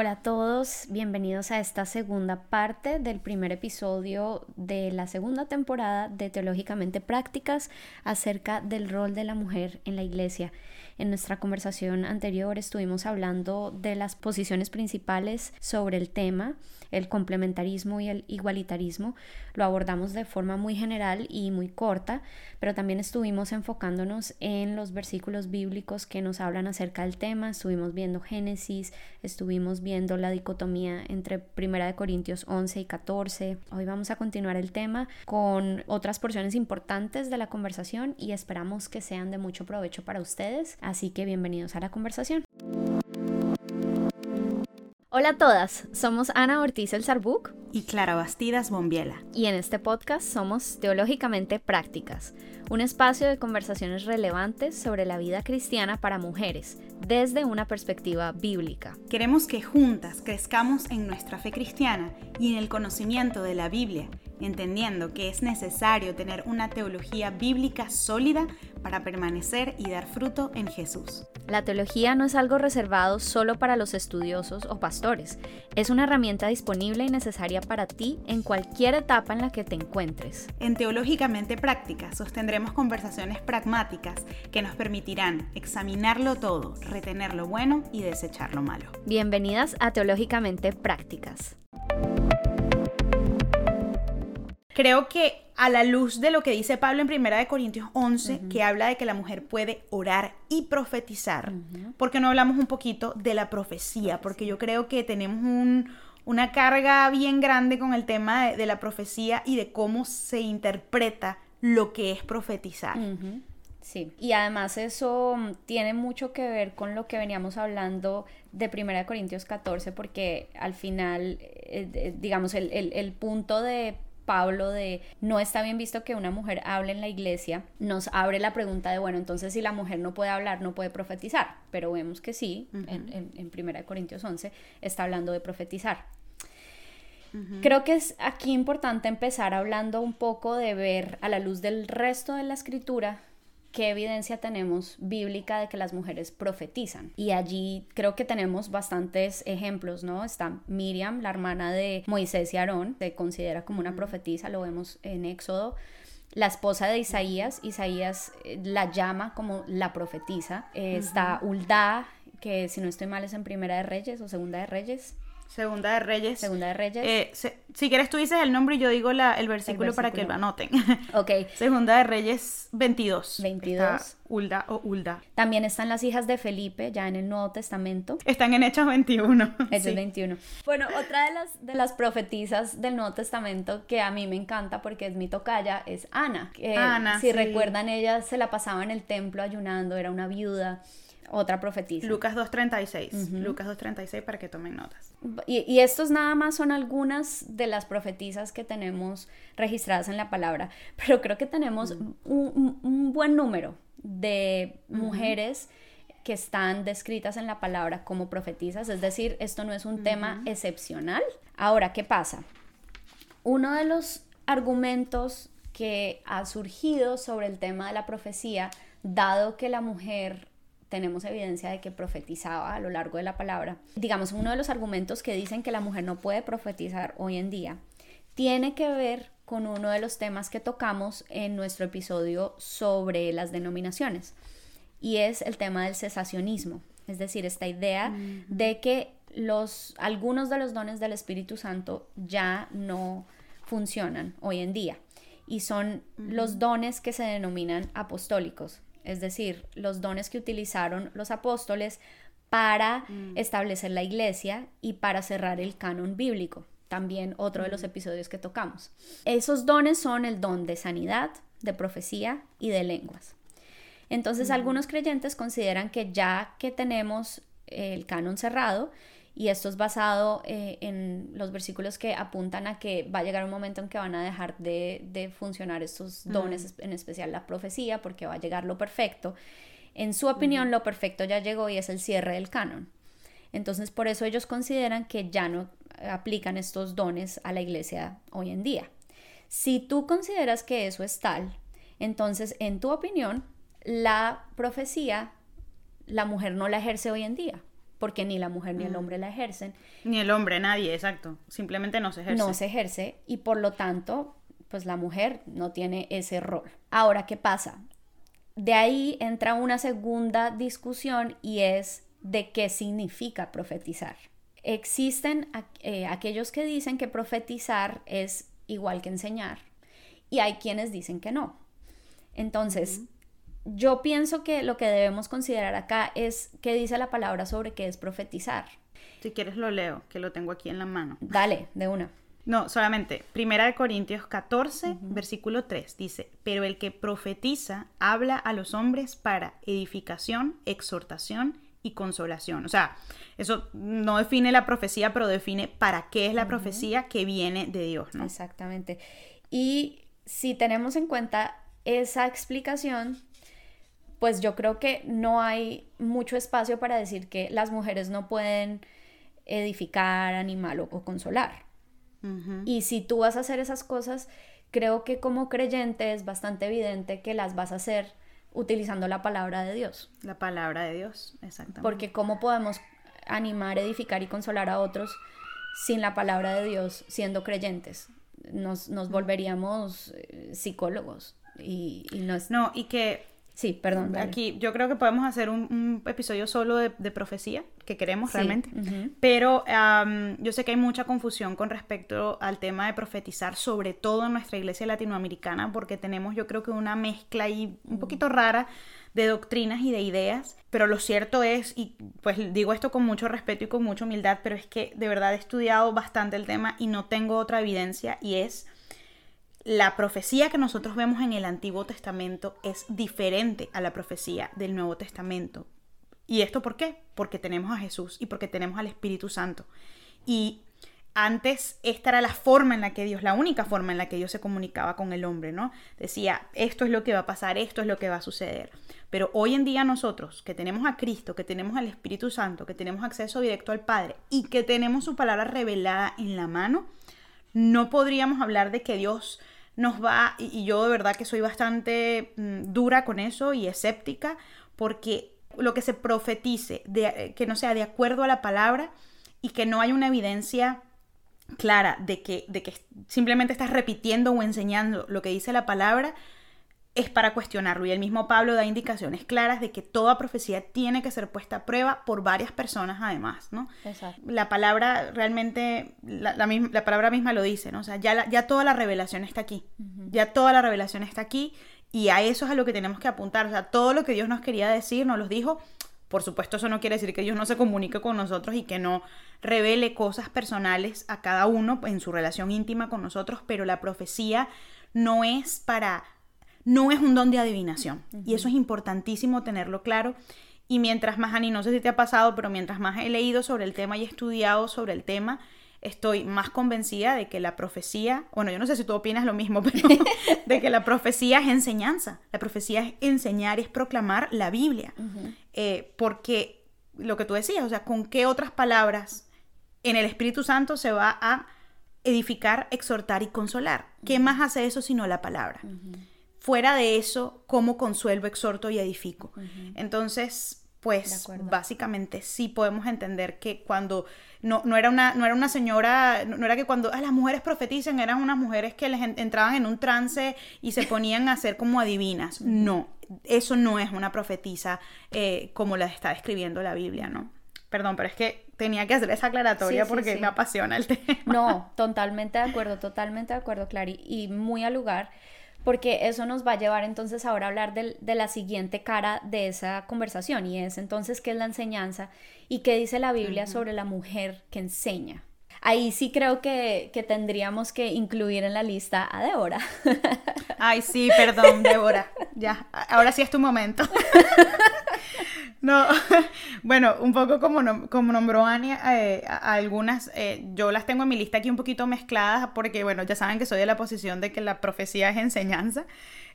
Hola a todos, bienvenidos a esta segunda parte del primer episodio de la segunda temporada de Teológicamente Prácticas acerca del rol de la mujer en la iglesia. En nuestra conversación anterior estuvimos hablando de las posiciones principales sobre el tema, el complementarismo y el igualitarismo. Lo abordamos de forma muy general y muy corta, pero también estuvimos enfocándonos en los versículos bíblicos que nos hablan acerca del tema. Estuvimos viendo Génesis, estuvimos viendo la dicotomía entre 1 Corintios 11 y 14. Hoy vamos a continuar el tema con otras porciones importantes de la conversación y esperamos que sean de mucho provecho para ustedes. Así que bienvenidos a la conversación. Hola a todas, somos Ana Ortiz El Sarbuc y Clara Bastidas Bombiela. Y en este podcast somos Teológicamente Prácticas, un espacio de conversaciones relevantes sobre la vida cristiana para mujeres, desde una perspectiva bíblica. Queremos que juntas crezcamos en nuestra fe cristiana y en el conocimiento de la Biblia entendiendo que es necesario tener una teología bíblica sólida para permanecer y dar fruto en Jesús. La teología no es algo reservado solo para los estudiosos o pastores, es una herramienta disponible y necesaria para ti en cualquier etapa en la que te encuentres. En Teológicamente Práctica sostendremos conversaciones pragmáticas que nos permitirán examinarlo todo, retener lo bueno y desechar lo malo. Bienvenidas a Teológicamente Prácticas. Creo que a la luz de lo que dice Pablo en 1 Corintios 11, que habla de que la mujer puede orar y profetizar, ¿por qué no hablamos un poquito de la profecía? Porque yo creo que tenemos una carga bien grande con el tema de, la profecía y de cómo se interpreta lo que es profetizar. Sí, y además eso tiene mucho que ver con lo que veníamos hablando de 1 Corintios 14, porque al final, eh, eh, digamos, el, el punto de Pablo de no está bien visto que una mujer hable en la iglesia, nos abre la pregunta de, bueno, entonces si la mujer no puede hablar, no puede profetizar, pero vemos que sí, en, en, 1 Corintios 11 está hablando de profetizar. Creo que es aquí importante empezar hablando un poco de ver a la luz del resto de la escritura qué evidencia tenemos bíblica de que las mujeres profetizan. Y allí creo que tenemos bastantes ejemplos, ¿no? Está Miriam, la hermana de Moisés y Aarón, se considera como una profetisa, lo vemos en Éxodo. La esposa de Isaías, Isaías eh, la llama como la profetisa. está Ulda, que si no estoy mal es en Primera de Reyes o Segunda de Reyes. Segunda de Reyes. Segunda de Reyes. Eh, si quieres tú dices el nombre y yo digo la, el, versículo para que lo anoten. Ok. Segunda de Reyes 22. 22. Ulda o Ulda. También están las hijas de Felipe, ya en el Nuevo Testamento. Están en Hechos 21. Hechos 21. Bueno, otra de las, de las profetizas del Nuevo Testamento que a mí me encanta porque es mi tocaya es Ana. Ana. Si recuerdan, ella se la pasaba en el templo ayunando, era una viuda otra profetisa. Lucas 2.36. Lucas 2.36 para que tomen notas. Y, y, estos nada más son algunas de las profetizas que tenemos registradas en la palabra, pero creo que tenemos un, buen número de mujeres que están descritas en la palabra como profetizas, es decir, esto no es un tema excepcional. Ahora, ¿qué pasa? Uno de los argumentos que ha surgido sobre el tema de la profecía, dado que la mujer tenemos evidencia de que profetizaba a lo largo de la palabra. Digamos, uno de los argumentos que dicen que la mujer no puede profetizar hoy en día tiene que ver con uno de los temas que tocamos en nuestro episodio sobre las denominaciones y es el tema del cesacionismo, es decir, esta idea de que los algunos de los dones del Espíritu Santo ya no funcionan hoy en día y son los dones que se denominan apostólicos, es decir, los dones que utilizaron los apóstoles para mm. establecer la iglesia y para cerrar el canon bíblico. También otro de los mm. episodios que tocamos. Esos dones son el don de sanidad, de profecía y de lenguas. Entonces, mm. algunos creyentes consideran que ya que tenemos el canon cerrado, y esto es basado eh, en los versículos que apuntan a que va a llegar un momento en que van a dejar de, funcionar estos dones, en especial la profecía, porque va a llegar lo perfecto. En su opinión, lo perfecto ya llegó y es el cierre del canon. Entonces, por eso ellos consideran que ya no aplican estos dones a la iglesia hoy en día. Si tú consideras que eso es tal, entonces, en tu opinión, la profecía, la mujer no la ejerce hoy en día porque ni la mujer ni el Mm. hombre la ejercen. Ni el hombre, nadie, exacto. Simplemente no se ejerce. No se ejerce y por lo tanto, pues la mujer no tiene ese rol. Ahora, ¿qué pasa? De ahí entra una segunda discusión y es de qué significa profetizar. Existen eh, aquellos que dicen que profetizar es igual que enseñar y hay quienes dicen que no. Entonces, yo pienso que lo que debemos considerar acá es qué dice la palabra sobre qué es profetizar. Si quieres lo leo, que lo tengo aquí en la mano. Dale, de una. No, solamente. Primera de Corintios 14, versículo 3 dice, pero el que profetiza habla a los hombres para edificación, exhortación y consolación. O sea, eso no define la profecía, pero define para qué es la profecía que viene de Dios, ¿no? Exactamente. Y si tenemos en cuenta esa explicación, pues yo creo que no hay mucho espacio para decir que las mujeres no pueden edificar, animar o, consolar. Y si tú vas a hacer esas cosas, creo que como creyente es bastante evidente que las vas a hacer utilizando la palabra de Dios. La palabra de Dios, exactamente. Porque ¿cómo podemos animar, edificar y consolar a otros sin la palabra de Dios siendo creyentes? Nos, nos volveríamos eh, psicólogos. Y, y no es... No, y que Sí, perdón. dale. aquí yo creo que podemos hacer un, un episodio solo de, de profecía, que queremos Sí, realmente. Pero am, yo sé que hay mucha confusión con respecto al tema de profetizar, sobre todo en nuestra iglesia latinoamericana, porque tenemos yo creo que una mezcla ahí un poquito rara de doctrinas y de ideas. Pero lo cierto es, y pues digo esto con mucho respeto y con mucha humildad, pero es que de verdad he estudiado bastante el tema y no tengo otra evidencia y es la profecía que nosotros vemos en el Antiguo Testamento es diferente a la profecía del Nuevo Testamento. ¿Y esto por qué? Porque tenemos a Jesús y porque tenemos al Espíritu Santo. Y antes esta era la forma en la que Dios, la única forma en la que Dios se comunicaba con el hombre, ¿no? Decía, esto es lo que va a pasar, esto es lo que va a suceder. Pero hoy en día nosotros, que tenemos a Cristo, que tenemos al Espíritu Santo, que tenemos acceso directo al Padre y que tenemos su palabra revelada en la mano, no podríamos hablar de que Dios nos va, y, yo de verdad que soy bastante mm, dura con eso y escéptica, porque lo que se profetice, de, eh, que no sea de acuerdo a la palabra y que no hay una evidencia clara de que, de que simplemente estás repitiendo o enseñando lo que dice la palabra, es para cuestionarlo. Y el mismo Pablo da indicaciones claras de que toda profecía tiene que ser puesta a prueba por varias personas además, ¿no? Exacto. La palabra realmente, la, la misma- la palabra misma lo dice, ¿no? O sea, ya, la- ya toda la revelación está aquí. Ya toda la revelación está aquí y a eso es a lo que tenemos que apuntar. O sea, todo lo que Dios nos quería decir, nos los dijo. Por supuesto, eso no quiere decir que Dios no se comunique con nosotros y que no revele cosas personales a cada uno en su relación íntima con nosotros, pero la profecía no es para, no es un don de adivinación. Y eso es importantísimo tenerlo claro. Y mientras más, Ani, no sé si te ha pasado, pero mientras más he leído sobre el tema y he estudiado sobre el tema, estoy más convencida de que la profecía, bueno, yo no sé si tú opinas lo mismo, pero de que la profecía es enseñanza. La profecía es enseñar, es proclamar la Biblia. Eh, porque lo que tú decías, o sea, ¿con qué otras palabras en el Espíritu Santo se va a edificar, exhortar y consolar? ¿Qué más hace eso sino la palabra? Fuera de eso, ¿cómo consuelvo, exhorto y edifico? Entonces, pues básicamente sí podemos entender que cuando no, no, era, una, no era una señora, no, no era que cuando ah, las mujeres profetizan, eran unas mujeres que les en- entraban en un trance y se ponían a ser como adivinas. No, eso no es una profetisa eh, como la está describiendo la Biblia, ¿no? Perdón, pero es que tenía que hacer esa aclaratoria Sí, sí, porque sí. me apasiona el tema. No, totalmente de acuerdo, totalmente de acuerdo, Clary, y muy al lugar, porque eso nos va a llevar entonces ahora a hablar de, la siguiente cara de esa conversación, y es entonces qué es la enseñanza y qué dice la Biblia sobre la mujer que enseña. Ahí sí creo que, que tendríamos que incluir en la lista a Débora. Ay, sí, perdón, Débora. Ya, ahora sí es tu momento. No, bueno, un poco como, como nombró Ani, eh, algunas, eh, yo las tengo en mi lista aquí un poquito mezcladas porque, bueno, ya saben que soy de la posición de que la profecía es enseñanza,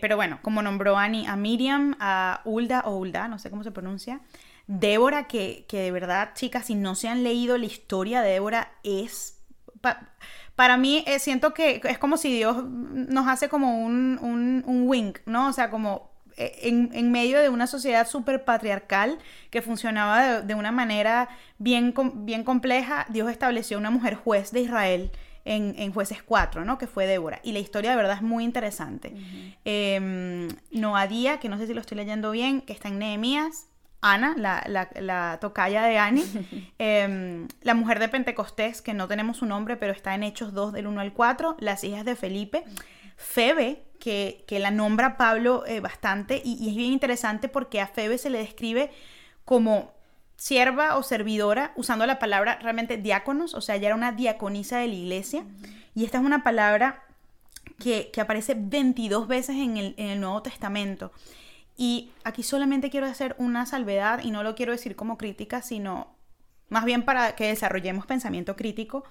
pero bueno, como nombró Ani, a Miriam, a Hulda o Hulda, no sé cómo se pronuncia, Débora, que, que de verdad, chicas, si no se han leído la historia de Débora, es... pa- para mí eh, siento que es como si Dios nos hace como un, un, un wink, ¿no? O sea, como eh, en, medio de una sociedad súper patriarcal que funcionaba de, una manera bien, bien compleja, Dios estableció una mujer juez de Israel en, Jueces 4, ¿no? Que fue Débora. Y la historia de verdad es muy interesante. Em, Noadía, que no sé si lo estoy leyendo bien, que está en Nehemías. Ana, la, la, tocaya de Ani. Em, la mujer de Pentecostés, que no tenemos su nombre, pero está en Hechos 2 del 1 al 4. Las hijas de Felipe. Febe, que, la nombra Pablo eh, bastante. Y, y es bien interesante porque a Febe se le describe como sierva o servidora, usando la palabra realmente diáconos, o sea, ella era una diaconisa de la iglesia. Y esta es una palabra que, aparece 22 veces en el, en el, Nuevo Testamento. Y aquí solamente quiero hacer una salvedad, y no lo quiero decir como crítica, sino más bien para que desarrollemos pensamiento crítico.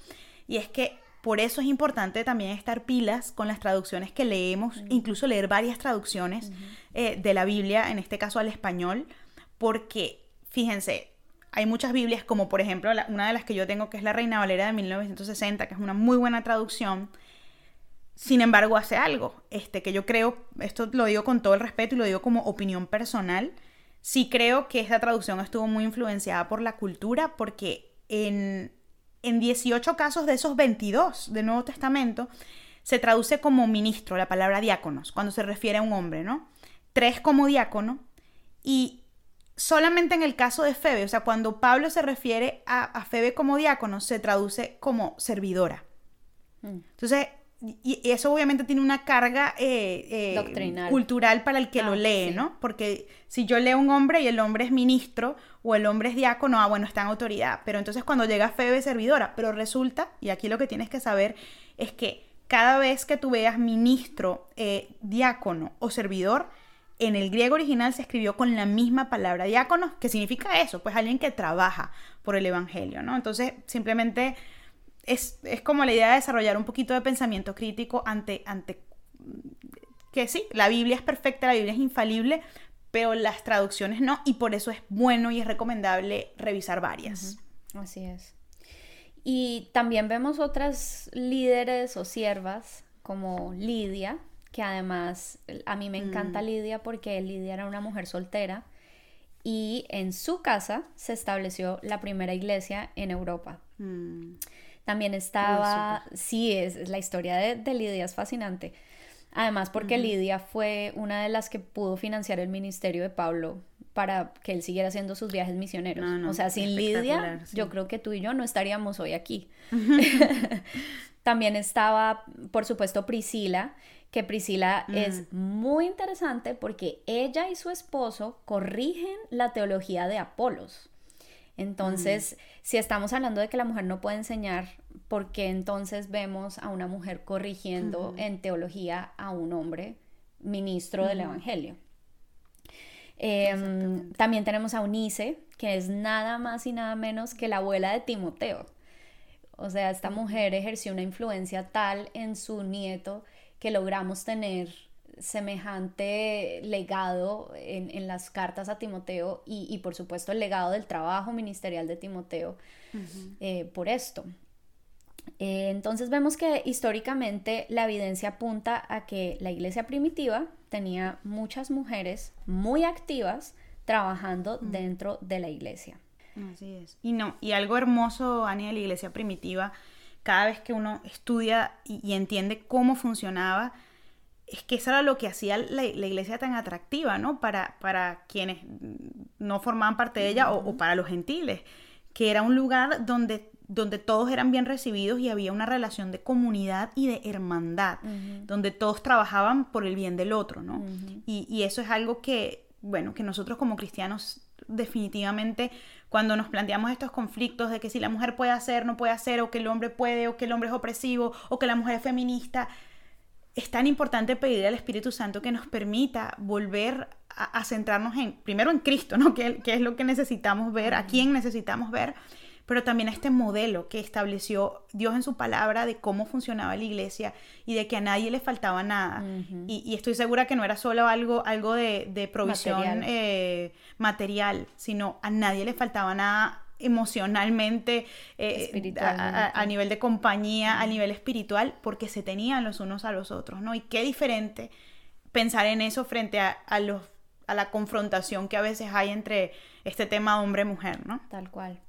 Y es que por eso es importante también estar pilas con las traducciones que leemos, incluso leer varias traducciones eh, de la Biblia, en este caso al español, porque fíjense, hay muchas Biblias, como por ejemplo una de las que yo tengo, que es la Reina Valera de 1960, que es una muy buena traducción. Sin embargo, hace algo, este, que yo creo, esto lo digo con todo el respeto y lo digo como opinión personal, sí creo que esta traducción estuvo muy influenciada por la cultura, porque en, en 18 casos de esos 22 del Nuevo Testamento se traduce como ministro la palabra diáconos, cuando se refiere a un hombre, ¿no? Tres como diácono y solamente en el caso de Febe, o sea, cuando Pablo se refiere a, Febe como diácono, se traduce como servidora. Mm. Entonces, y eso obviamente tiene una carga eh, eh, cultural para el que lo ah, lee, ¿no? Porque si yo leo un hombre y el hombre es ministro o el hombre es diácono, ah, bueno, está en autoridad. Pero entonces cuando llega Febe, servidora. Pero resulta, y aquí lo que tienes que saber es que cada vez que tú veas ministro, eh, diácono o servidor, en el griego original se escribió con la misma palabra diácono, que significa eso, pues alguien que trabaja por el Evangelio, ¿no? Entonces, simplemente es, como la idea de desarrollar un poquito de pensamiento crítico ante, ante que sí, la Biblia es perfecta, la Biblia es infalible, pero las traducciones no, y por eso es bueno y es recomendable revisar varias. Así es. Y también vemos otras líderes o siervas como Lidia, que además a mí me encanta mm. Lidia porque Lidia era una mujer soltera y en su casa se estableció la primera iglesia en Europa. Mm. También estaba, sí, es, la historia de, Lidia es fascinante. Además porque Lidia fue una de las que pudo financiar el ministerio de Pablo para que él siguiera haciendo sus viajes misioneros. o sea, sin Lidia, yo creo que tú y yo no estaríamos hoy aquí. También estaba, por supuesto, Priscila, que Priscila es muy interesante porque ella y su esposo corrigen la teología de Apolos. Entonces, si estamos hablando de que la mujer no puede enseñar, ¿por qué entonces vemos a una mujer corrigiendo en teología a un hombre ministro del Evangelio? Em, también tenemos a Unice, que es nada más y nada menos que la abuela de Timoteo. O sea, esta mujer ejerció una influencia tal en su nieto que logramos tener semejante legado en, las cartas a Timoteo y, por supuesto el legado del trabajo ministerial de Timoteo eh, por esto. Eh, entonces vemos que históricamente la evidencia apunta a que la iglesia primitiva tenía muchas mujeres muy activas trabajando dentro de la iglesia. Así es. Y no, y algo hermoso, Ani, de la iglesia primitiva cada vez que uno estudia y, entiende cómo funcionaba, es que eso era lo que hacía la, iglesia tan atractiva, ¿no? Para, para quienes no formaban parte de ella o, para los gentiles, que era un lugar donde, donde todos eran bien recibidos y había una relación de comunidad y de hermandad, donde todos trabajaban por el bien del otro, ¿no? y, y eso es algo que, bueno, que nosotros como cristianos definitivamente cuando nos planteamos estos conflictos de que si la mujer puede hacer, no puede hacer, o que el hombre puede, o que el hombre es opresivo, o que la mujer es feminista, es tan importante pedir al Espíritu Santo que nos permita volver a, centrarnos en, primero en Cristo, ¿no? Que, que, es lo que necesitamos ver, a quién necesitamos ver, pero también a este modelo que estableció Dios en su palabra de cómo funcionaba la iglesia y de que a nadie le faltaba nada. y, estoy segura que no era solo algo, algo de, provisión eh, material. sino a nadie le faltaba nada emocionalmente, eh, a, nivel de compañía, a nivel espiritual, porque se tenían los unos a los otros, ¿no? Y qué diferente pensar en eso frente a, los a la confrontación que a veces hay entre este tema hombre-mujer, ¿no? Tal cual.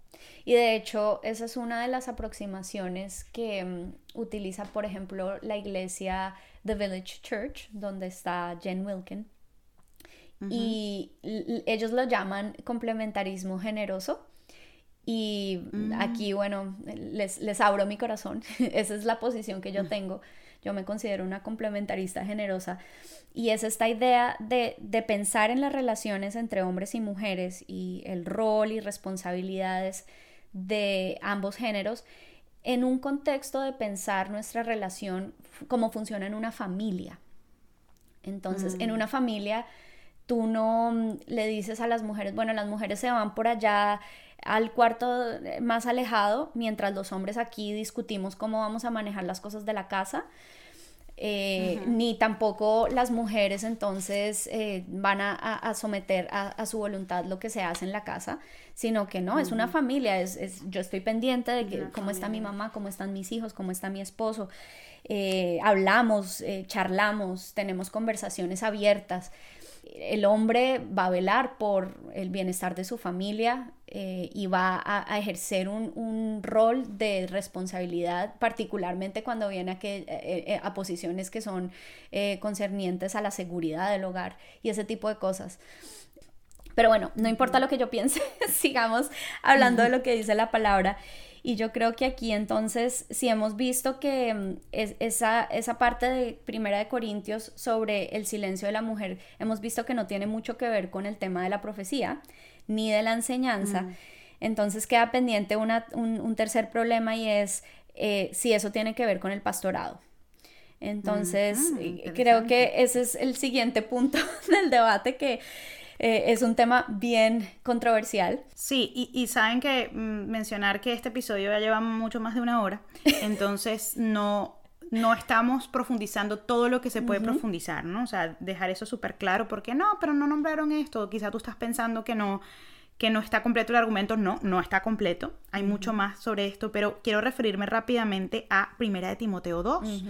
Y de hecho, esa es una de las aproximaciones que mm, utiliza, por ejemplo, la iglesia The Village Church, donde está Jen Wilkin. Y ellos lo llaman complementarismo generoso. Y mm. aquí, bueno, les, les abro mi corazón. Esa es la posición que yo mm. tengo. Yo me considero una complementarista generosa. Y es esta idea de, de, pensar en las relaciones entre hombres y mujeres y el rol y responsabilidades de ambos géneros en un contexto de pensar nuestra relación como funciona en una familia. Entonces, en mm. una familia, tú no le dices a las mujeres, bueno, las mujeres se van por allá al cuarto más alejado, mientras los hombres aquí discutimos cómo vamos a manejar las cosas de la casa. Eh, ni tampoco las mujeres entonces eh, van a, someter a, su voluntad lo que se hace en la casa, sino que no, es una familia, es, yo estoy pendiente de cómo está mi mamá, cómo están mis hijos, cómo está mi esposo, eh, hablamos, charlamos, tenemos conversaciones abiertas el hombre va a velar por el bienestar de su familia eh, y va a, ejercer un, rol de responsabilidad, particularmente cuando viene a, que, eh, eh, a posiciones que son concernientes a la seguridad del hogar y ese tipo de cosas. Pero bueno, no importa lo que yo piense, sigamos hablando de lo que dice la palabra. Y yo creo que aquí entonces, si hemos visto que mm, es, esa, esa parte de Primera de Corintios sobre el silencio de la mujer, hemos visto que no tiene mucho que ver con el tema de la profecía ni de la enseñanza. Mm. Entonces queda pendiente un, tercer problema y es eh, si eso tiene que ver con el pastorado. Entonces, creo que ese es el siguiente punto del debate que eh, es un tema bien controversial. Sí, y, saben que mm, mencionar que este episodio ya lleva mucho más de una hora, entonces no, no estamos profundizando todo lo que se puede profundizar, ¿no? O sea, dejar eso súper claro, porque no, pero no nombraron esto, quizá tú estás pensando que no que no está completo el argumento, no, no está completo, hay mucho más sobre esto, pero quiero referirme rápidamente a Primera de Timoteo 2,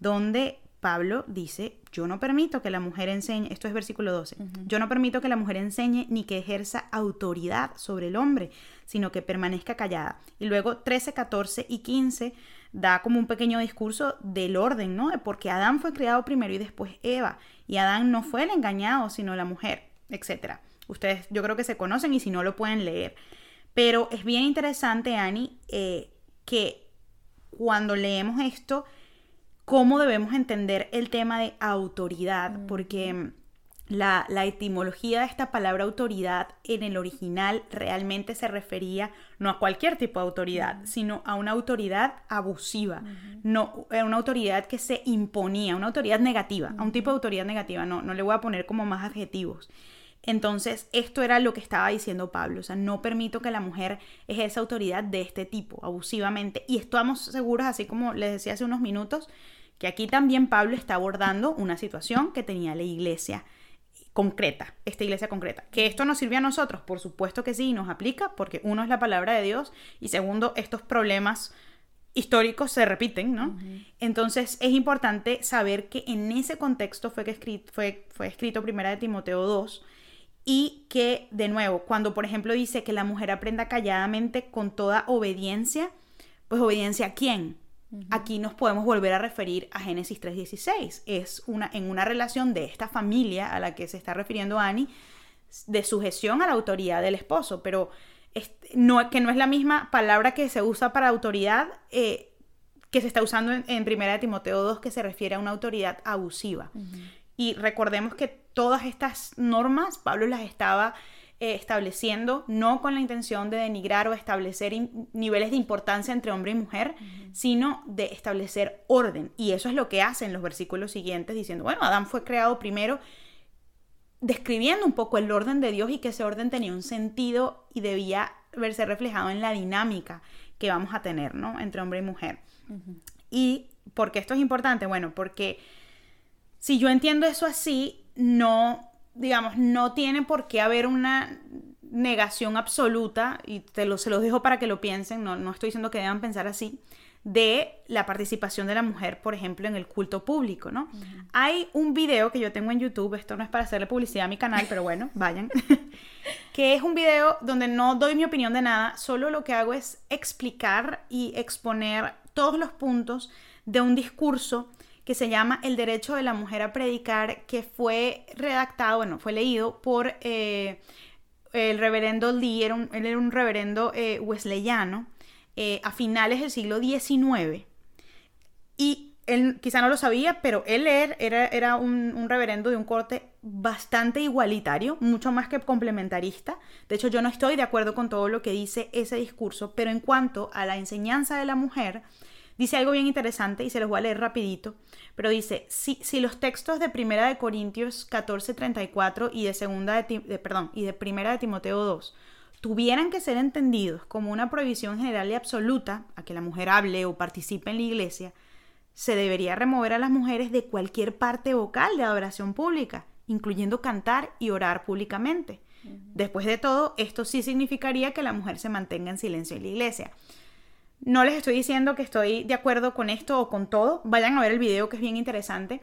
donde Pablo dice, yo no permito que la mujer enseñe, esto es versículo 12, yo no permito que la mujer enseñe ni que ejerza autoridad sobre el hombre, sino que permanezca callada. Y luego 13, 14 y 15 da como un pequeño discurso del orden, ¿no? Porque Adán fue creado primero y después Eva, y Adán no fue el engañado, sino la mujer, etc. Ustedes yo creo que se conocen y si no lo pueden leer. Pero es bien interesante, Ani, eh, que cuando leemos esto, cómo debemos entender el tema de autoridad, porque la, etimología de esta palabra autoridad en el original realmente se refería no a cualquier tipo de autoridad, sino a una autoridad abusiva, no a una autoridad que se imponía, una autoridad negativa, a un tipo de autoridad negativa, no, no le voy a poner como más adjetivos. Entonces, esto era lo que estaba diciendo Pablo, o sea, no permito que la mujer ejerza autoridad de este tipo, abusivamente. Y estamos seguros, así como les decía hace unos minutos, que aquí también Pablo está abordando una situación que tenía la iglesia concreta, esta iglesia concreta. ¿Que esto nos sirve a nosotros? Por supuesto que sí, nos aplica, porque uno es la palabra de Dios y segundo, estos problemas históricos se repiten, ¿no? Entonces es importante saber que en ese contexto fue, que escrito, fue, fue escrito primera de Timoteo 2 y que, de nuevo, cuando por ejemplo dice que la mujer aprenda calladamente con toda obediencia, pues obediencia a quién? Aquí nos podemos volver a referir a Génesis 3.16. Es una, en una relación de esta familia a la que se está refiriendo Annie, de sujeción a la autoridad del esposo, pero no, que no es la misma palabra que se usa para autoridad eh, que se está usando en, en 1 Timoteo 2, que se refiere a una autoridad abusiva. Y recordemos que todas estas normas, Pablo las estaba eh, estableciendo, no con la intención de denigrar o establecer niveles de importancia entre hombre y mujer, sino de establecer orden. Y eso es lo que hacen los versículos siguientes, diciendo, bueno, Adán fue creado primero, describiendo un poco el orden de Dios y que ese orden tenía un sentido y debía verse reflejado en la dinámica que vamos a tener, ¿no? Entre hombre y mujer. ¿Y por qué esto es importante? Bueno, porque si yo entiendo eso así, no digamos, no tiene por qué haber una negación absoluta, y te lo, se los dejo para que lo piensen, no, no estoy diciendo que deban pensar así, de la participación de la mujer, por ejemplo, en el culto público, ¿no? Hay un video que yo tengo en YouTube, esto no es para hacerle publicidad a mi canal, pero bueno, vayan, que es un video donde no doy mi opinión de nada, solo lo que hago es explicar y exponer todos los puntos de un discurso que se llama El derecho de la mujer a predicar, que fue redactado, bueno, fue leído por eh, el reverendo Lee, un, él era un reverendo eh, wesleyano, eh, a finales del siglo XIX. Y él quizá no lo sabía, pero él era, era un, reverendo de un corte bastante igualitario, mucho más que complementarista. De hecho, yo no estoy de acuerdo con todo lo que dice ese discurso, pero en cuanto a la enseñanza de la mujer, dice algo bien interesante y se los voy a leer rapidito, pero dice, si, si los textos de Primera de Corintios 14:34 y de segunda de, perdón, y de Primera de Timoteo 2 tuvieran que ser entendidos como una prohibición general y absoluta a que la mujer hable o participe en la iglesia, se debería remover a las mujeres de cualquier parte vocal de adoración pública, incluyendo cantar y orar públicamente. Después de todo, esto sí significaría que la mujer se mantenga en silencio en la iglesia. No les estoy diciendo que estoy de acuerdo con esto o con todo, vayan a ver el video que es bien interesante,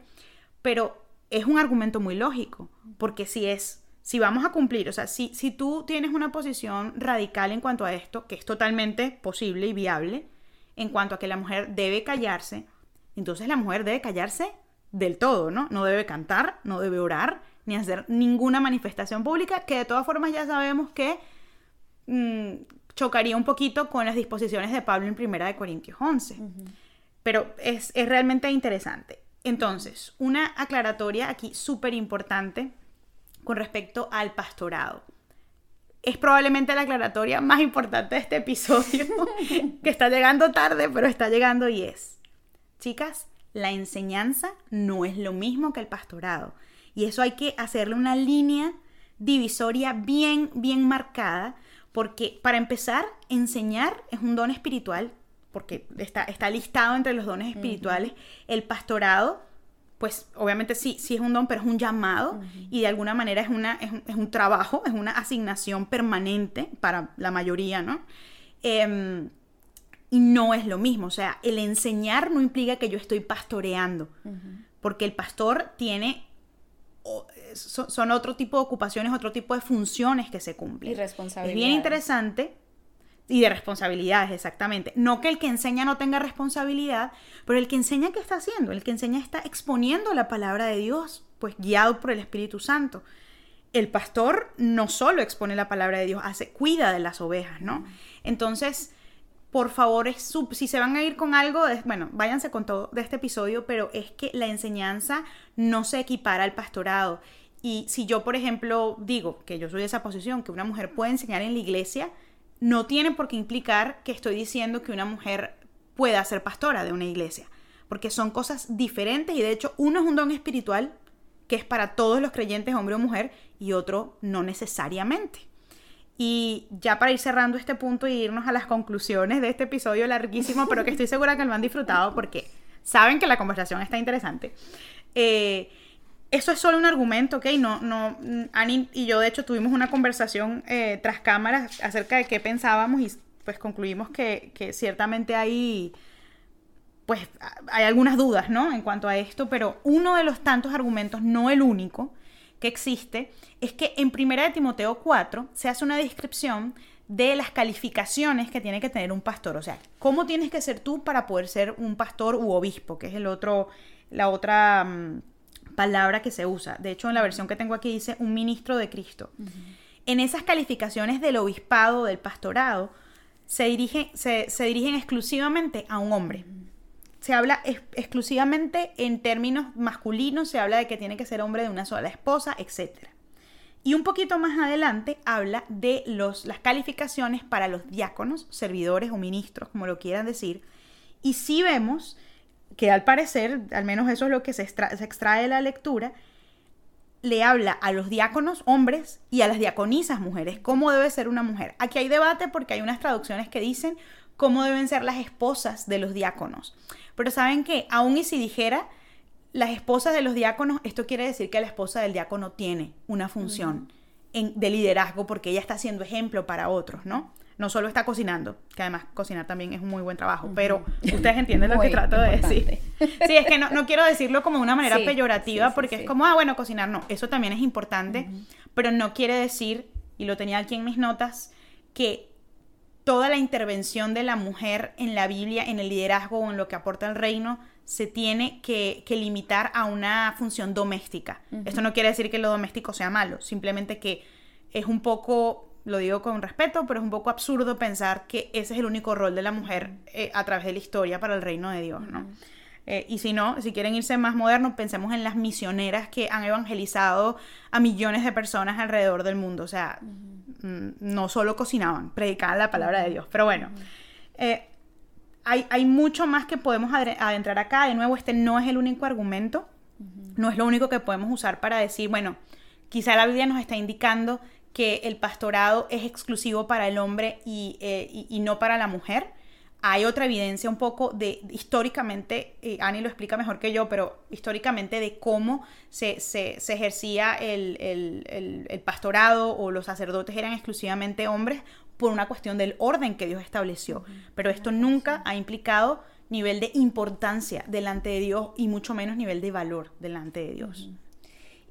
pero es un argumento muy lógico, porque si es si vamos a cumplir, o sea, si, si tú tienes una posición radical en cuanto a esto, que es totalmente posible y viable, en cuanto a que la mujer debe callarse, entonces la mujer debe callarse del todo, ¿no? No debe cantar, no debe orar, ni hacer ninguna manifestación pública, que de todas formas ya sabemos que mm, chocaría un poquito con las disposiciones de Pablo en Primera de Corintios 11. Pero es, es realmente interesante. Entonces, una aclaratoria aquí súper importante con respecto al pastorado. Es probablemente la aclaratoria más importante de este episodio, que está llegando tarde, pero está llegando y es. Chicas, la enseñanza no es lo mismo que el pastorado. Y eso hay que hacerle una línea divisoria bien, bien marcada, porque para empezar, enseñar es un don espiritual, porque está, está listado entre los dones espirituales. El pastorado pues obviamente sí, sí es un don, pero es un llamado y de alguna manera es, una, es, un trabajo, es una asignación permanente para la mayoría, ¿no? Em, y no es lo mismo, o sea, el enseñar no implica que yo estoy pastoreando, porque el pastor tiene, son, otro tipo de ocupaciones, otro tipo de funciones que se cumplen. Y responsabilidades. Es bien interesante y de responsabilidades, exactamente. No que el que enseña no tenga responsabilidad, pero el que enseña, ¿qué está haciendo? El que enseña está exponiendo la palabra de Dios, pues guiado por el Espíritu Santo. El pastor no solo expone la palabra de Dios, hace, cuida de las ovejas, ¿no? Entonces, por favor, es si se van a ir con algo, bueno, váyanse con todo de este episodio, pero es que la enseñanza no se equipara al pastorado. Y si yo, por ejemplo, digo que yo soy de esa posición, que una mujer puede enseñar en la iglesia, no tiene por qué implicar que estoy diciendo que una mujer pueda ser pastora de una iglesia, porque son cosas diferentes y de hecho uno es un don espiritual que es para todos los creyentes, hombre o mujer, y otro no necesariamente. Y ya para ir cerrando este punto y irnos a las conclusiones de este episodio larguísimo, pero que estoy segura que lo han disfrutado porque saben que la conversación está interesante. Eh, eso es solo un argumento, ¿ok? No, no, Ani y yo de hecho tuvimos una conversación eh, tras cámaras acerca de qué pensábamos y pues concluimos que, que, ciertamente hay, pues hay algunas dudas, ¿no? En cuanto a esto, pero uno de los tantos argumentos, no el único, que existe, es que en Primera de Timoteo 4 se hace una descripción de las calificaciones que tiene que tener un pastor, o sea, cómo tienes que ser tú para poder ser un pastor u obispo, que es el otro, la otra... Mm, palabra que se usa. De hecho, en la versión que tengo aquí dice un ministro de Cristo. En esas calificaciones del obispado, del pastorado, se, dirige, se, dirigen exclusivamente a un hombre. Se habla exclusivamente en términos masculinos, se habla de que tiene que ser hombre de una sola esposa, etc. Y un poquito más adelante habla de las calificaciones para los diáconos, servidores o ministros, como lo quieran decir. Y sí vemos que al parecer, al menos eso es lo que se, extrae de la lectura, le habla a los diáconos hombres y a las diaconisas mujeres, cómo debe ser una mujer. Aquí hay debate porque hay unas traducciones que dicen cómo deben ser las esposas de los diáconos. Pero saben que aún y si dijera las esposas de los diáconos, esto quiere decir que la esposa del diácono tiene una función de liderazgo porque ella está siendo ejemplo para otros, ¿no? No solo está cocinando, que además cocinar también es un muy buen trabajo, pero ustedes entienden lo que trato de decir. Sí, es que no, quiero decirlo como de una manera peyorativa porque es como, ah, bueno, cocinar, no, eso también es importante, pero no quiere decir, y lo tenía aquí en mis notas, que toda la intervención de la mujer en la Biblia, en el liderazgo o en lo que aporta el reino, se tiene que, limitar a una función doméstica. Esto no quiere decir que lo doméstico sea malo, simplemente que es un poco, lo digo con respeto, pero es un poco absurdo pensar que ese es el único rol de la mujer eh, a través de la historia para el reino de Dios, ¿no? Eh, y si no, si quieren irse más modernos, pensemos en las misioneras que han evangelizado a millones de personas alrededor del mundo. O sea, no solo cocinaban, predicaban la palabra de Dios. Pero bueno, eh, hay, mucho más que podemos adentrar acá. De nuevo, este no es el único argumento, no es lo único que podemos usar para decir, bueno, quizá la Biblia nos está indicando que el pastorado es exclusivo para el hombre y, eh, no para la mujer. Hay otra evidencia un poco de, históricamente, eh, Ani lo explica mejor que yo, pero históricamente de cómo se, ejercía el, el, pastorado o los sacerdotes eran exclusivamente hombres por una cuestión del orden que Dios estableció. Pero esto nunca ha implicado nivel de importancia delante de Dios y mucho menos nivel de valor delante de Dios.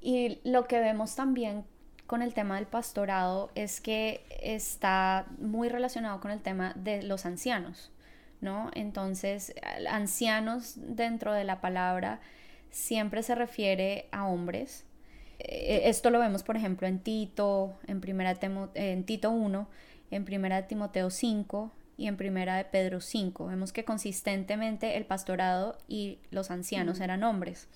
Y lo que vemos también con el tema del pastorado es que está muy relacionado con el tema de los ancianos, ¿no? Entonces, ancianos dentro de la palabra siempre se refiere a hombres. Eh, esto lo vemos, por ejemplo, en Tito, en, primera en Tito 1, en Primera de Timoteo 5 y en Primera de Pedro 5. Vemos que consistentemente el pastorado y los ancianos eran hombres.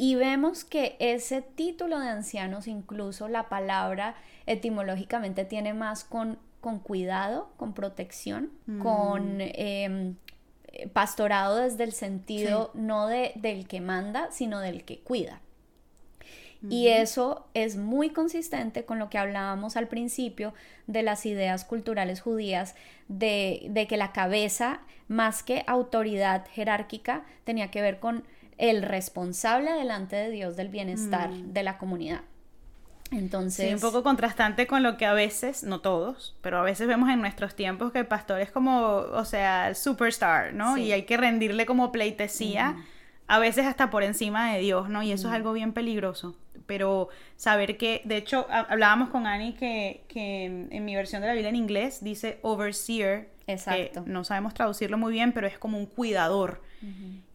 Y vemos que ese título de ancianos, incluso la palabra etimológicamente tiene más con, con cuidado, con protección, mm. con em, pastorado desde el sentido no de, del que manda, sino del que cuida. Y eso es muy consistente con lo que hablábamos al principio de las ideas culturales judías, de, que la cabeza, más que autoridad jerárquica, tenía que ver con el responsable delante de Dios del bienestar mm. de la comunidad. Entonces. Sí, un poco contrastante con lo que a veces, no todos, pero a veces vemos en nuestros tiempos que el pastor es como, o sea, el superstar, ¿no? Y hay que rendirle como pleitesía, a veces hasta por encima de Dios, ¿no? Y eso es algo bien peligroso pero saber que, de hecho, hablábamos con Annie que, en mi versión de la Biblia en inglés dice overseer. Exacto. no sabemos traducirlo muy bien, pero es como un cuidador.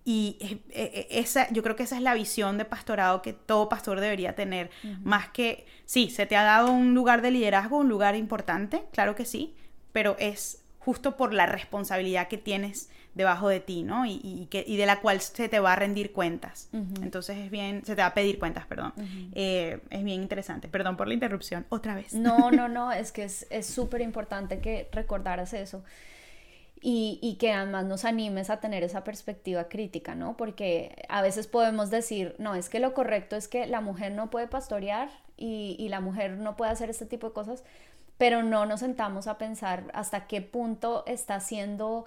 E, esa, yo creo que esa es la visión de pastorado que todo pastor debería tener. Más que, sí, se te ha dado un lugar de liderazgo, un lugar importante, claro que sí, pero es justo por la responsabilidad que tienes debajo de ti, ¿no? Y, que, y de la cual se te va a rendir cuentas. Entonces es bien, se te va a pedir cuentas, perdón. Eh, es bien interesante. Perdón por la interrupción, otra vez. No, no, no, es que es súper importante que recordaras eso. Y, y, que además nos animes a tener esa perspectiva crítica, ¿no? Porque a veces podemos decir, no, es que lo correcto es que la mujer no puede pastorear y, y la mujer no puede hacer este tipo de cosas, pero no nos sentamos a pensar hasta qué punto está siendo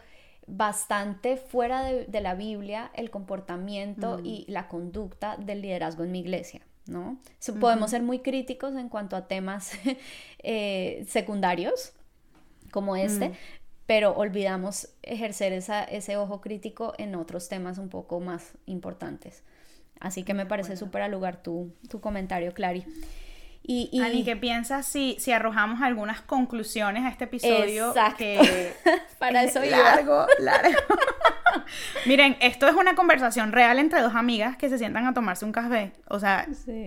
bastante fuera de, la Biblia el comportamiento y la conducta del liderazgo en mi iglesia. ¿no? Podemos ser muy críticos en cuanto a temas eh, secundarios como este, pero olvidamos ejercer ese ojo crítico en otros temas un poco más importantes. Así que me parece súper al lugar tu, tu comentario, Clary. Y, y... ¿qué piensas si, si arrojamos algunas conclusiones a este episodio? Que Para eso largo, largo. Miren, esto es una conversación real entre dos amigas que se sientan a tomarse un café. O sea,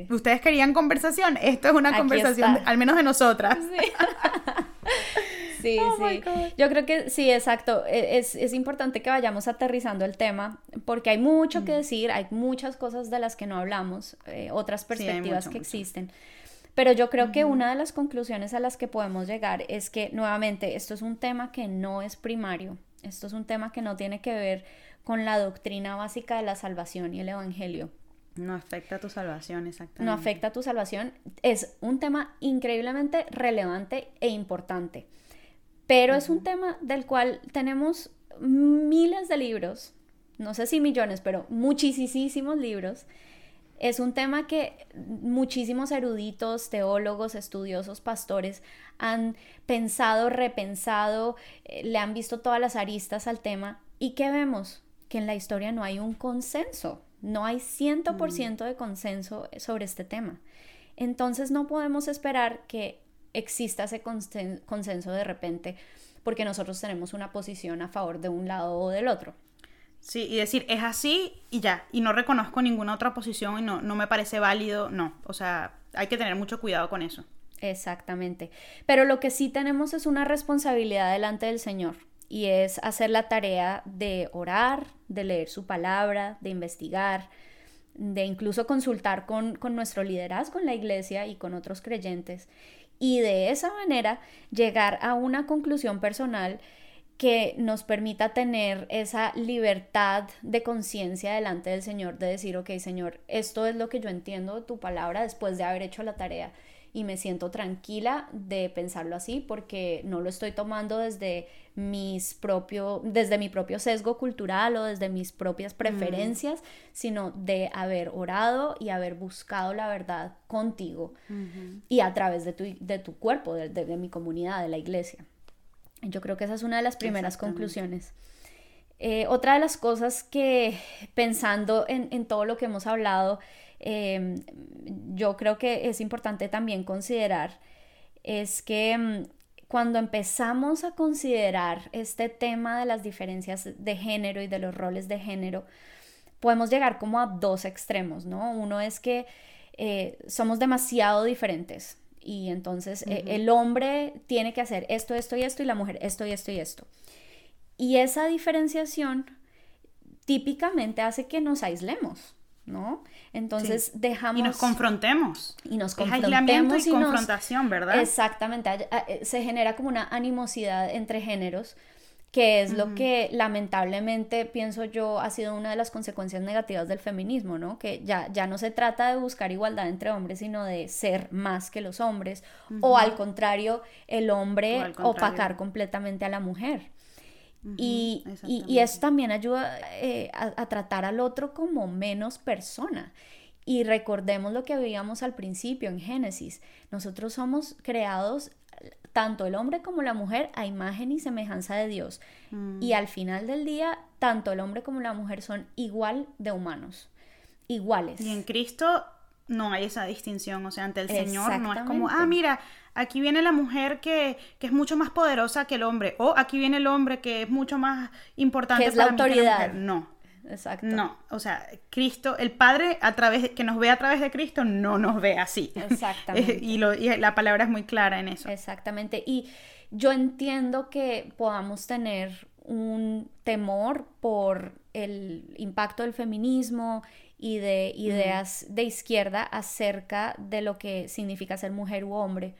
ustedes querían conversación. Esto es una conversación, al menos de nosotras. Sí. Sí, oh sí. Yo creo que sí, exacto. E, es, es, importante que vayamos aterrizando el tema porque hay mucho que mm. decir, hay muchas cosas de las que no hablamos, eh, otras perspectivas que existen. Pero yo creo que una de las conclusiones a las que podemos llegar es que nuevamente esto es un tema que no es primario, esto es un tema que no tiene que ver con la doctrina básica de la salvación y el Evangelio. No afecta a tu salvación, exactamente. No afecta a tu salvación. Es un tema increíblemente relevante e importante. Pero es un tema del cual tenemos miles de libros, no sé si millones, pero muchísimos libros Es un tema que muchísimos eruditos, teólogos, estudiosos, pastores han pensado, repensado, eh, le han visto todas las aristas al tema. ¿Y qué vemos? Que en la historia no hay un consenso, no hay 100% de consenso sobre este tema. Entonces no podemos esperar que exista ese consenso de repente porque nosotros tenemos una posición a favor de un lado o del otro. Sí, y decir, es así y ya, y no reconozco ninguna otra posición y no, no me parece válido, no, o sea, hay que tener mucho cuidado con eso. Exactamente. Pero lo que sí tenemos es una responsabilidad delante del Señor y es hacer la tarea de orar, de leer su palabra, de investigar, de incluso consultar con, con nuestro liderazgo en la iglesia y con otros creyentes y de esa manera llegar a una conclusión personal que nos permita tener esa libertad de conciencia delante del Señor, de decir, ok, Señor, esto es lo que yo entiendo de tu palabra después de haber hecho la tarea y me siento tranquila de pensarlo así porque no lo estoy tomando desde mis propio, desde mi propio sesgo cultural o desde mis propias preferencias, sino de haber orado y haber buscado la verdad contigo y a través de tu, de tu cuerpo, de, mi comunidad, de la iglesia. Yo creo que esa es una de las primeras conclusiones. Eh, otra de las cosas que pensando en, en todo lo que hemos hablado, Em, yo creo que es importante también considerar es que mm, cuando empezamos a considerar este tema de las diferencias de género y de los roles de género, podemos llegar como a dos extremos, ¿no? Uno es que eh, somos demasiado diferentes y entonces eh, el hombre tiene que hacer esto, esto y esto y la mujer esto y esto y esto. Y esa diferenciación típicamente hace que nos aislemos, ¿no? Entonces dejamos... Y nos confrontemos. Y nos confrontemos. aislamiento y, confrontación, ¿verdad? Exactamente. Eh, se genera como una animosidad entre géneros que es lo que lamentablemente pienso yo ha sido una de las consecuencias negativas del feminismo, ¿no? Que ya, ya no se trata de buscar igualdad entre hombres, sino de ser más que los hombres, o al contrario, el hombre opacar completamente a la mujer y, y, eso también ayuda eh, a, tratar al otro como menos persona. Y recordemos lo que veíamos al principio en Génesis. Nosotros somos creados, tanto el hombre como la mujer, a imagen y semejanza de Dios. Mm. Y al final del día, tanto el hombre como la mujer son igual de humanos. Iguales. Y en Cristo no hay esa distinción. O sea, ante el Señor no es como, ah, mira, aquí viene la mujer que, es mucho más poderosa que el hombre, o aquí viene el hombre que es mucho más importante que es la autoridad. No. Exacto. No, o sea, Cristo, el Padre a través que nos ve a través de Cristo no nos ve así. Exactamente. y, lo, y la palabra es muy clara en eso. Exactamente. Y yo entiendo que podamos tener un temor por el impacto del feminismo y de ideas de izquierda acerca de lo que significa ser mujer u hombre.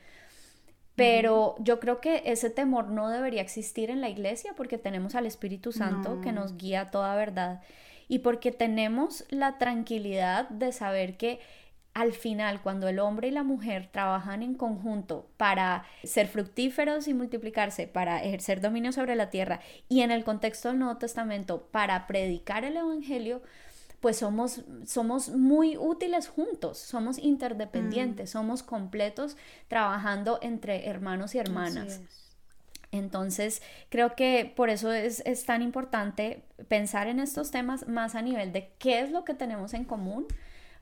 Pero yo creo que ese temor no debería existir en la iglesia porque tenemos al Espíritu Santo que nos guía toda verdad y porque tenemos la tranquilidad de saber que al final, cuando el hombre y la mujer trabajan en conjunto para ser fructíferos y multiplicarse, para ejercer dominio sobre la tierra y en el contexto del Nuevo Testamento, para predicar el Evangelio, pues somos, somos muy útiles juntos, somos interdependientes, mm. somos completos trabajando entre hermanos y hermanas. Entonces, creo que por eso es, tan importante pensar en estos temas más a nivel de qué es lo que tenemos en común,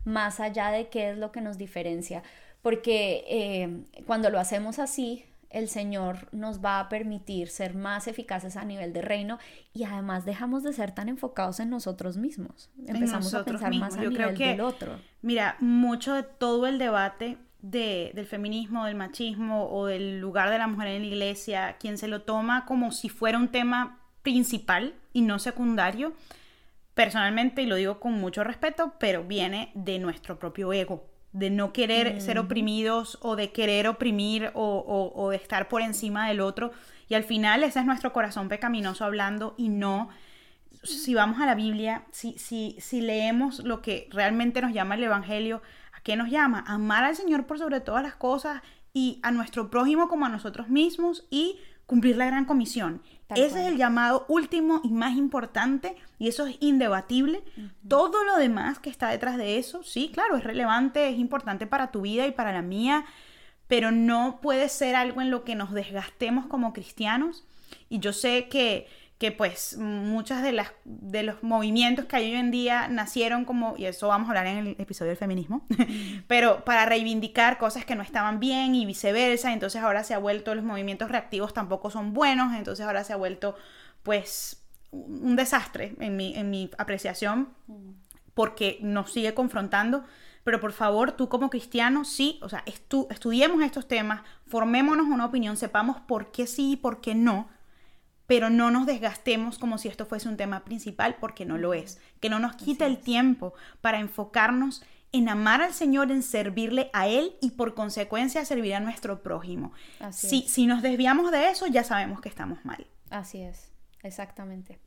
más allá de qué es lo que nos diferencia. Porque eh, cuando lo hacemos así, el Señor nos va a permitir ser más eficaces a nivel de reino y además dejamos de ser tan enfocados en nosotros mismos. Empezamos a pensar más a nivel del otro. Mira, mucho de todo el debate de, del feminismo, del machismo o del lugar de la mujer en la iglesia, quien se lo toma como si fuera un tema principal y no secundario, personalmente, y lo digo con mucho respeto, pero viene de nuestro propio ego de no querer ser mm. oprimidos o de querer oprimir o, de estar por encima del otro. Y al final ese es nuestro corazón pecaminoso hablando y no, si vamos a la Biblia, si, si, si leemos lo que realmente nos llama el Evangelio, ¿a qué nos llama? Amar al Señor por sobre todas las cosas y a nuestro prójimo como a nosotros mismos y cumplir la gran comisión. Ese es el llamado último y más importante y eso es indebatible. Todo lo demás que está detrás de eso, sí, claro, es relevante, es importante para tu vida y para la mía, pero no puede ser algo en lo que nos desgastemos como cristianos. Y yo sé que que pues muchas de las de los movimientos que hay hoy en día nacieron como y eso vamos a hablar en el episodio del feminismo pero para reivindicar cosas que no estaban bien y viceversa entonces ahora se ha vuelto los movimientos reactivos tampoco son buenos entonces ahora se ha vuelto pues un desastre en mi, en mi apreciación porque nos sigue confrontando. Pero por favor, tú como cristiano, sí, o sea, estudiemos estos temas, formémonos una opinión, sepamos por qué sí y por qué no, pero no nos desgastemos como si esto fuese un tema principal porque no lo es. Que no nos quite el tiempo para enfocarnos en amar al Señor, en servirle a Él y por consecuencia servir a nuestro prójimo. si, si nos desviamos de eso, ya sabemos que estamos mal. Así es, exactamente.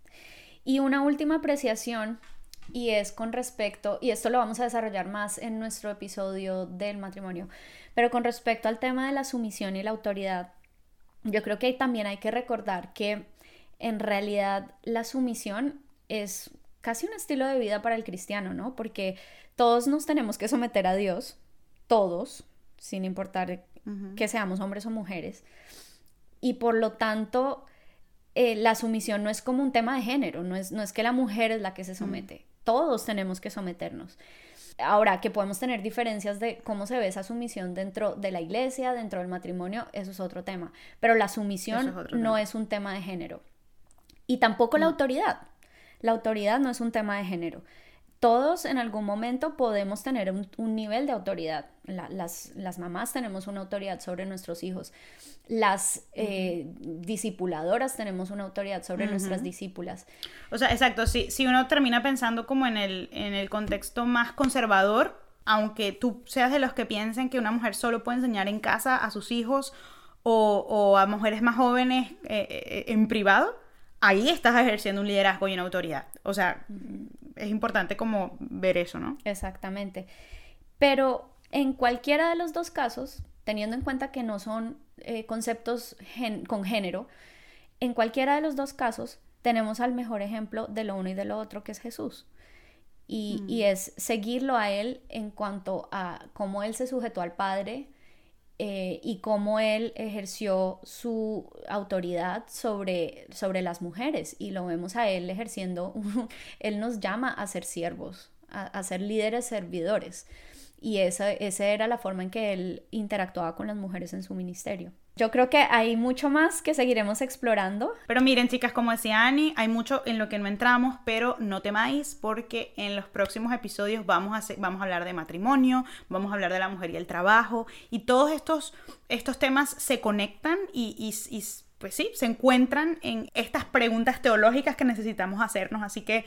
Y una última apreciación, y es con respecto, y esto lo vamos a desarrollar más en nuestro episodio del matrimonio, pero con respecto al tema de la sumisión y la autoridad, yo creo que también hay que recordar que en realidad la sumisión es casi un estilo de vida para el cristiano, ¿no? Porque todos nos tenemos que someter a Dios, todos, sin importar que seamos hombres o mujeres. Y por lo tanto, eh, la sumisión no es como un tema de género, no es, no es que la mujer es la que se somete, todos tenemos que someternos. Ahora, que podemos tener diferencias de cómo se ve esa sumisión dentro de la iglesia, dentro del matrimonio, eso es otro tema. Pero la sumisión no es un tema de género. Y tampoco la mm. autoridad. La autoridad no es un tema de género. Todos en algún momento podemos tener un, nivel de autoridad. las, las, mamás tenemos una autoridad sobre nuestros hijos. Las eh, discipuladoras tenemos una autoridad sobre nuestras discípulas. O sea, exacto. Si, si uno termina pensando como en el, en el contexto más conservador, aunque tú seas de los que piensen que una mujer solo puede enseñar en casa a sus hijos o, o a mujeres más jóvenes eh, eh, en privado, ahí estás ejerciendo un liderazgo y una autoridad. O sea, es importante como ver eso, ¿no? Exactamente. Pero en cualquiera de los dos casos, teniendo en cuenta que no son eh, conceptos con género, en cualquiera de los dos casos tenemos al mejor ejemplo de lo uno y de lo otro, que es Jesús. Y, y mm. es seguirlo a Él en cuanto a cómo Él se sujetó al Padre, eh, y cómo él ejerció su autoridad sobre, sobre las mujeres y lo vemos a él ejerciendo, él nos llama a ser siervos, a, ser líderes servidores y esa, esa era la forma en que él interactuaba con las mujeres en su ministerio. Yo creo que hay mucho más que seguiremos explorando. Pero miren, chicas, como decía Annie, hay mucho en lo que no entramos, pero no temáis porque en los próximos episodios vamos a, vamos a hablar de matrimonio, vamos a hablar de la mujer y el trabajo, y todos estos, estos temas se conectan y, y, y pues sí, se encuentran en estas preguntas teológicas que necesitamos hacernos. Así que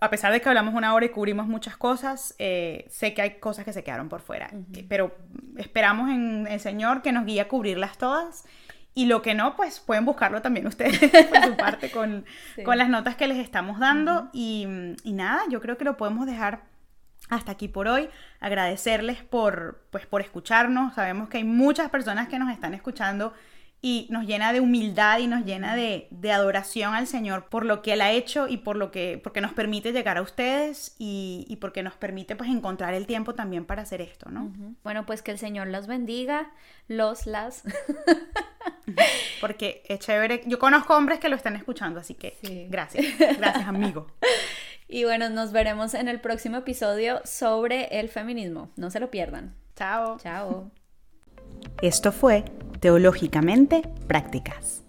a pesar de que hablamos una hora y cubrimos muchas cosas, eh, sé que hay cosas que se quedaron por fuera. Pero esperamos en el Señor que nos guíe a cubrirlas todas. Y lo que no, pues pueden buscarlo también ustedes por su parte con, con, las notas que les estamos dando. y, y, nada, yo creo que lo podemos dejar hasta aquí por hoy. Agradecerles por, pues, por escucharnos. Sabemos que hay muchas personas que nos están escuchando y nos llena de humildad y nos llena de, adoración al Señor por lo que Él ha hecho y por lo que porque nos permite llegar a ustedes y, y porque nos permite pues encontrar el tiempo también para hacer esto, ¿no? Bueno, pues que el Señor los bendiga, los, las. porque es chévere. Yo conozco hombres que lo están escuchando, así que gracias. Gracias, amigo. Y bueno, nos veremos en el próximo episodio sobre el feminismo. No se lo pierdan. Chao. Chao. Esto fue Teológicamente Prácticas.